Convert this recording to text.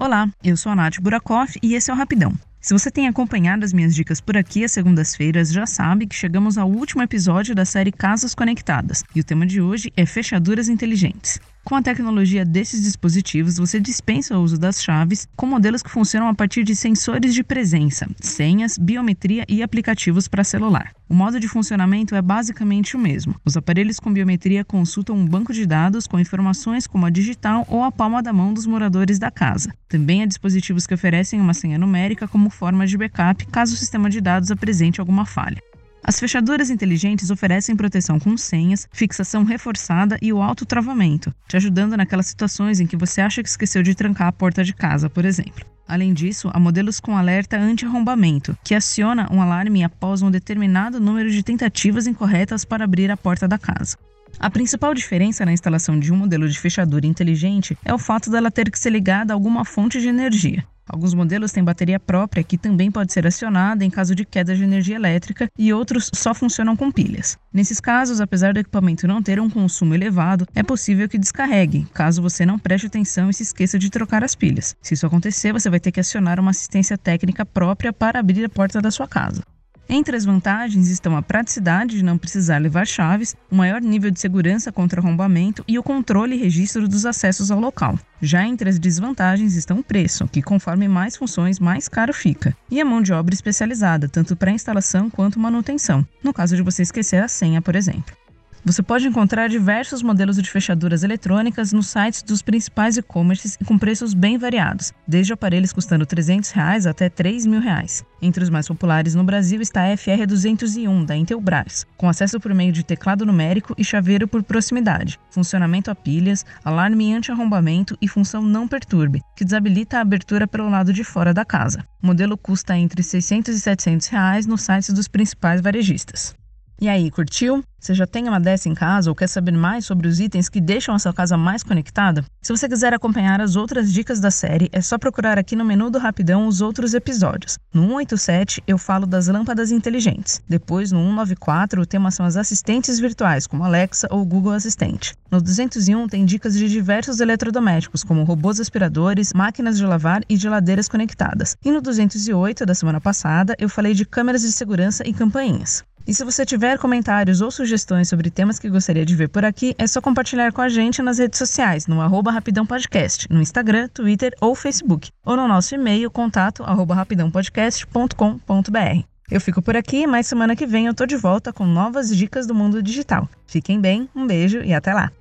Olá, eu sou a Nath Burakoff e esse é o Rapidão. Se você tem acompanhado as minhas dicas por aqui às segundas-feiras, já sabe que chegamos ao último episódio da série Casas Conectadas e o tema de hoje é fechaduras inteligentes. Com a tecnologia desses dispositivos, você dispensa o uso das chaves com modelos que funcionam a partir de sensores de presença, senhas, biometria e aplicativos para celular. O modo de funcionamento é basicamente o mesmo. Os aparelhos com biometria consultam um banco de dados com informações como a digital ou a palma da mão dos moradores da casa. Também há dispositivos que oferecem uma senha numérica como forma de backup caso o sistema de dados apresente alguma falha. As fechaduras inteligentes oferecem proteção com senhas, fixação reforçada e o autotravamento, te ajudando naquelas situações em que você acha que esqueceu de trancar a porta de casa, por exemplo. Além disso, há modelos com alerta anti-arrombamento, que aciona um alarme após um determinado número de tentativas incorretas para abrir a porta da casa. A principal diferença na instalação de um modelo de fechadura inteligente é o fato dela ter que ser ligada a alguma fonte de energia. Alguns modelos têm bateria própria que também pode ser acionada em caso de queda de energia elétrica e outros só funcionam com pilhas. Nesses casos, apesar do equipamento não ter um consumo elevado, é possível que descarregue, caso você não preste atenção e se esqueça de trocar as pilhas. Se isso acontecer, você vai ter que acionar uma assistência técnica própria para abrir a porta da sua casa. Entre as vantagens estão a praticidade de não precisar levar chaves, o maior nível de segurança contra arrombamento e o controle e registro dos acessos ao local. Já entre as desvantagens estão o preço, que conforme mais funções, mais caro fica, e a mão de obra especializada, tanto para instalação quanto manutenção, no caso de você esquecer a senha, por exemplo. Você pode encontrar diversos modelos de fechaduras eletrônicas nos sites dos principais e-commerces e com preços bem variados, desde aparelhos custando 300 reais até 3 mil reais. Entre os mais populares no Brasil está a FR201 da Intelbras, com acesso por meio de teclado numérico e chaveiro por proximidade, funcionamento a pilhas, alarme anti-arrombamento e função não perturbe, que desabilita a abertura pelo lado de fora da casa. O modelo custa entre R$ 600 e 700 reais nos sites dos principais varejistas. E aí, curtiu? Você já tem uma dessa em casa ou quer saber mais sobre os itens que deixam a sua casa mais conectada? Se você quiser acompanhar as outras dicas da série, é só procurar aqui no menu do Rapidão os outros episódios. No 187 eu falo das lâmpadas inteligentes. Depois, no 194, o tema são as assistentes virtuais, como Alexa ou Google Assistente. No 201 tem dicas de diversos eletrodomésticos, como robôs aspiradores, máquinas de lavar e geladeiras conectadas. E no 208 da semana passada eu falei de câmeras de segurança e campainhas. E se você tiver comentários ou sugestões sobre temas que gostaria de ver por aqui, é só compartilhar com a gente nas redes sociais, no arroba Rapidão Podcast, no Instagram, Twitter ou Facebook, ou no nosso e-mail, contato arroba rapidãopodcast.com.br. Eu fico por aqui, mas semana que vem eu tô de volta com novas dicas do mundo digital. Fiquem bem, um beijo e até lá!